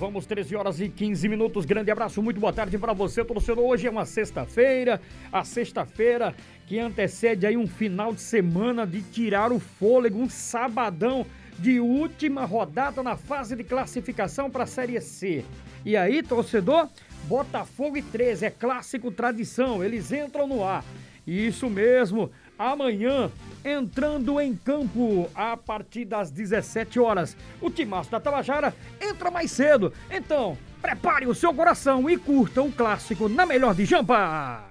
Vamos, 13 horas e 15 minutos. Grande abraço, muito boa tarde para você, torcedor. Hoje é uma sexta-feira, a sexta-feira que antecede aí um final de semana de tirar o fôlego, um sabadão de última rodada na fase de classificação para a Série C. E aí, torcedor, Botafogo e 13, é clássico tradição, eles entram no ar. Isso mesmo, amanhã, entrando em campo a partir das 17 horas. O Timaço da Tabajara entra mais cedo. Então, prepare o seu coração e curta o clássico na melhor de Jampa.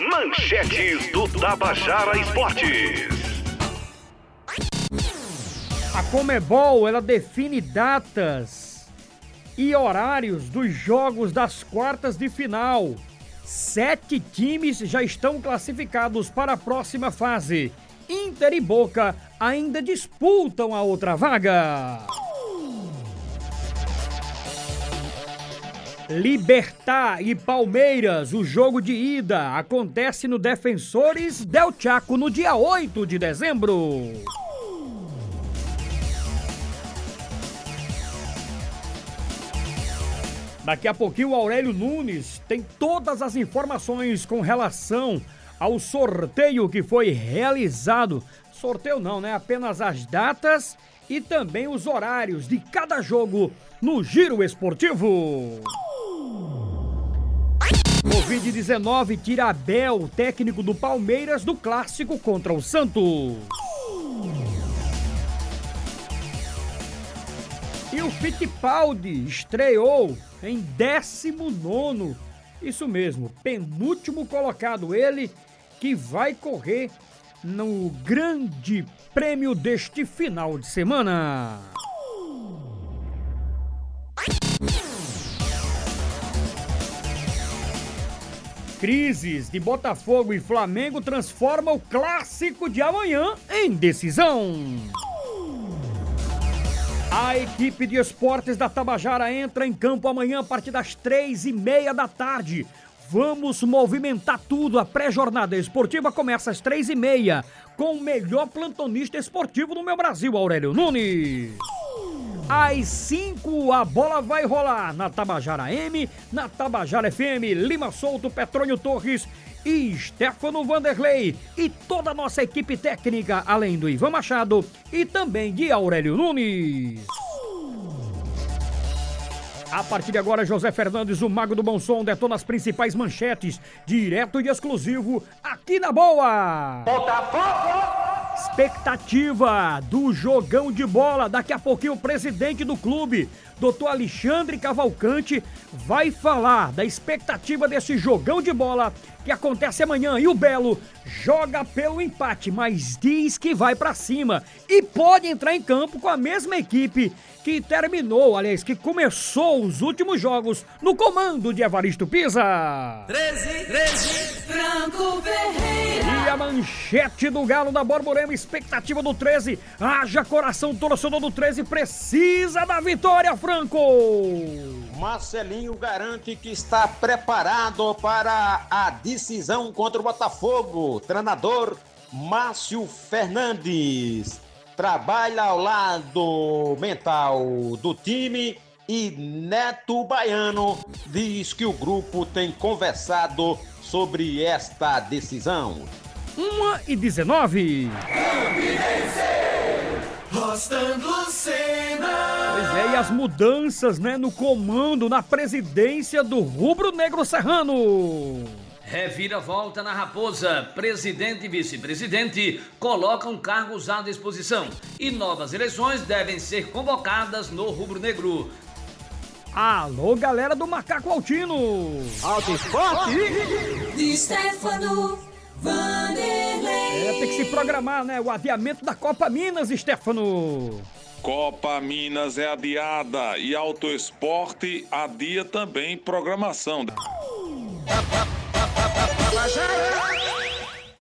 Manchetes do Tabajara Esportes. A Comebol, ela define datas e horários dos jogos das quartas de final. Sete times já estão classificados para a próxima fase. Inter e Boca ainda disputam a outra vaga. Libertar e Palmeiras, o jogo de ida acontece no Defensores Del Chaco no dia 8 de dezembro. Daqui a pouquinho o Aurélio Nunes tem todas as informações com relação ao sorteio que foi realizado. Sorteio não, né? Apenas as datas e também os horários de cada jogo no Giro Esportivo. Covid-19 tira Abel, técnico do Palmeiras, do clássico contra o Santos. E o Fittipaldi estreou em 19, isso mesmo, penúltimo colocado ele que vai correr no grande prêmio deste final de semana. Crises de Botafogo e Flamengo transforma o clássico de amanhã em decisão. A equipe de esportes da Tabajara entra em campo amanhã a partir das três e meia da tarde. Vamos movimentar tudo. A pré-jornada esportiva começa às três e meia com o melhor plantonista esportivo do meu Brasil, Aurélio Nunes. Às 5 a bola vai rolar na Tabajara M, na Tabajara FM, Lima Souto, Petrônio Torres e Stefano Vanderlei e toda a nossa equipe técnica, além do Ivan Machado e também de Aurélio Nunes. A partir de agora, José Fernandes, o Mago do Bom Som, detona as principais manchetes, direto e exclusivo, aqui na Boa! Botafogo! Expectativa do jogão de bola. Daqui a pouquinho, o presidente do clube, doutor Alexandre Cavalcante, vai falar da expectativa desse jogão de bola que acontece amanhã. E o Belo joga pelo empate, mas diz que vai para cima e pode entrar em campo com a mesma equipe que terminou, aliás, que começou os últimos jogos no comando de Evaristo Pisa. 13, 13, Franco Ferreira. E a manchete do Galo da Borborema, expectativa do 13. Haja coração, torcedor do 13 precisa da vitória, Franco. Marcelinho garante que está preparado para a decisão contra o Botafogo. Treinador Márcio Fernandes trabalha ao lado mental do time e Neto Baiano diz que o grupo tem conversado sobre esta decisão. 1 e 19. Rostando cena. Pois é, e as mudanças, né, no comando, na presidência do Rubro Negro Serrano. Reviravolta na Raposa. Presidente e vice-presidente colocam cargos à disposição. E novas eleições devem ser convocadas no Rubro Negro. Alô, galera do Macaco Altino. Alto Esporte. De Stefano Vanderlei. É, tem que se programar, né, o adiamento da Copa Minas, Stefano. Copa Minas é adiada e Auto Esporte adia também programação.